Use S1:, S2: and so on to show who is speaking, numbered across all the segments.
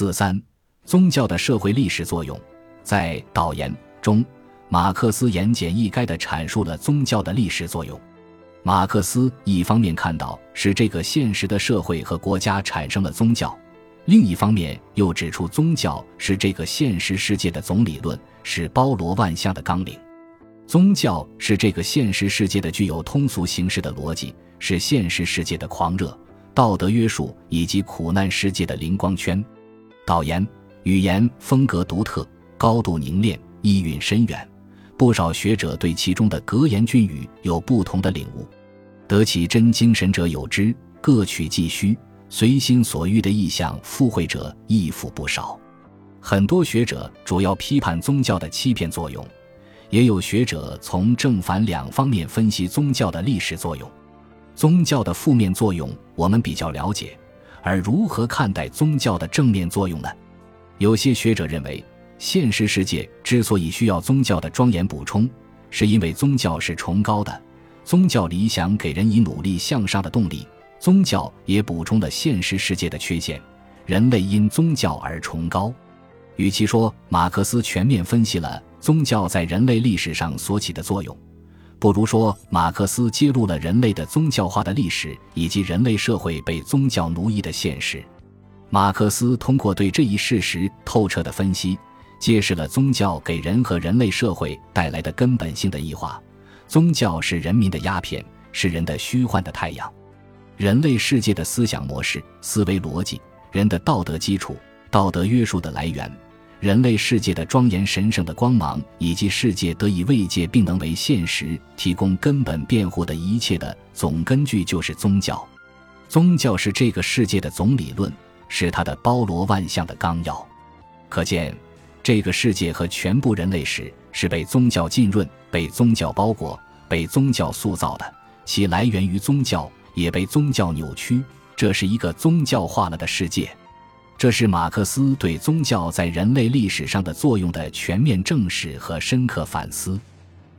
S1: 四三，宗教的社会历史作用，在导言中，马克思言简意赅地阐述了宗教的历史作用。马克思一方面看到是这个现实的社会和国家产生了宗教，另一方面又指出宗教是这个现实世界的总理论，是包罗万象的纲领。宗教是这个现实世界的具有通俗形式的逻辑，是现实世界的狂热、道德约束以及苦难世界的灵光圈。导言语言风格独特，高度凝练，意蕴深远。不少学者对其中的格言俊语有不同的领悟。得其真精神者有之，各取既需，随心所欲的意象附会者亦复不少。很多学者主要批判宗教的欺骗作用。也有学者从正反两方面分析宗教的历史作用。宗教的负面作用我们比较了解，而如何看待宗教的正面作用呢？有些学者认为，现实世界之所以需要宗教的庄严补充，是因为宗教是崇高的，宗教理想给人以努力向上的动力。宗教也补充了现实世界的缺陷，人类因宗教而崇高。与其说马克思全面分析了。宗教在人类历史上所起的作用，不如说马克思揭露了人类的宗教化的历史以及人类社会被宗教奴役的现实。马克思通过对这一事实透彻的分析，揭示了宗教给人和人类社会带来的根本性的异化。宗教是人民的鸦片，是人的虚幻的太阳。人类世界的思想模式、思维逻辑、人的道德基础、道德约束的来源。人类世界的庄严神圣的光芒，以及世界得以慰藉并能为现实提供根本辩护的一切的总根据，就是宗教。宗教是这个世界的总理论，是它的包罗万象的纲要。可见，这个世界和全部人类史是被宗教浸润、被宗教包裹、被宗教塑造的，其来源于宗教，也被宗教扭曲。这是一个宗教化了的世界。这是马克思对宗教在人类历史上的作用的全面正视和深刻反思。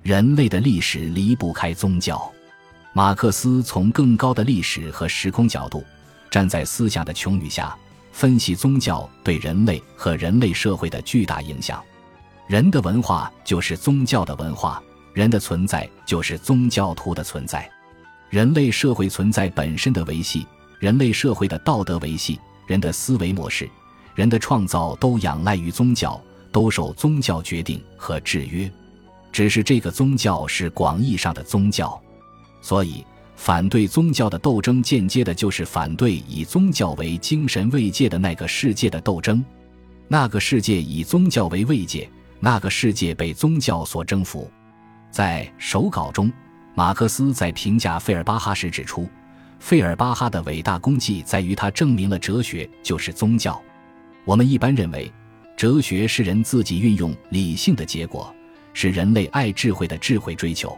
S1: 人类的历史离不开宗教。马克思从更高的历史和时空角度，站在思想的穹宇下，分析宗教对人类和人类社会的巨大影响。人的文化就是宗教的文化，人的存在就是宗教徒的存在。人类社会存在本身的维系，人类社会的道德维系。人的思维模式，人的创造都仰赖于宗教，都受宗教决定和制约。只是这个宗教是广义上的宗教，所以反对宗教的斗争，间接的就是反对以宗教为精神慰藉的那个世界的斗争。那个世界以宗教为慰藉，那个世界被宗教所征服。在手稿中，马克思在评价费尔巴哈时指出。费尔巴哈的伟大功绩在于他证明了哲学就是宗教。我们一般认为，哲学是人自己运用理性的结果，是人类爱智慧的智慧追求。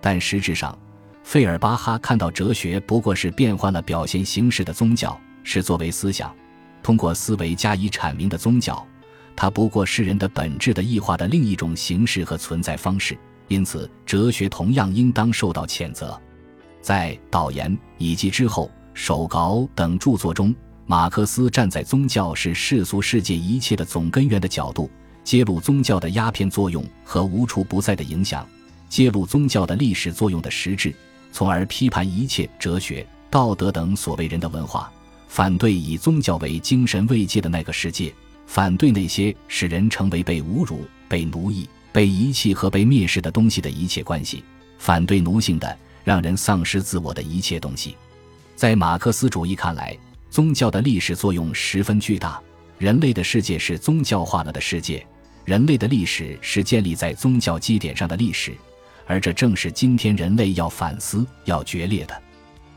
S1: 但实质上，费尔巴哈看到哲学不过是变换了表现形式的宗教，是作为思想通过思维加以阐明的宗教。它不过是人的本质的异化的另一种形式和存在方式。因此，哲学同样应当受到谴责。在导言以及之后手稿等著作中，马克思站在宗教是世俗世界一切的总根源的角度，揭露宗教的鸦片作用和无处不在的影响，揭露宗教的历史作用的实质，从而批判一切哲学、道德等所谓人的文化，反对以宗教为精神慰藉的那个世界，反对那些使人成为被侮辱、被奴役、被遗弃和被蔑视的东西的一切关系，反对奴性的。让人丧失自我的一切东西，在马克思主义看来，宗教的历史作用十分巨大。人类的世界是宗教化了的世界，人类的历史是建立在宗教基点上的历史，而这正是今天人类要反思、要决裂的。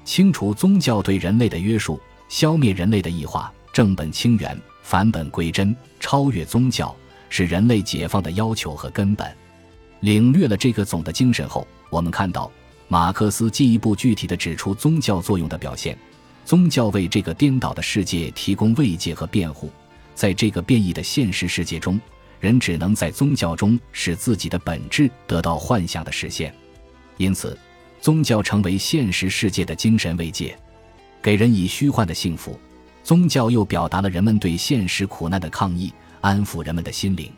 S1: 清除宗教对人类的约束，消灭人类的异化，正本清源，返本归真，超越宗教，是人类解放的要求和根本。领略了这个总的精神后，我们看到。马克思进一步具体地指出宗教作用的表现：宗教为这个颠倒的世界提供慰藉和辩护。在这个变异的现实世界中，人只能在宗教中使自己的本质得到幻想的实现。因此，宗教成为现实世界的精神慰藉，给人以虚幻的幸福。宗教又表达了人们对现实苦难的抗议，安抚人们的心灵。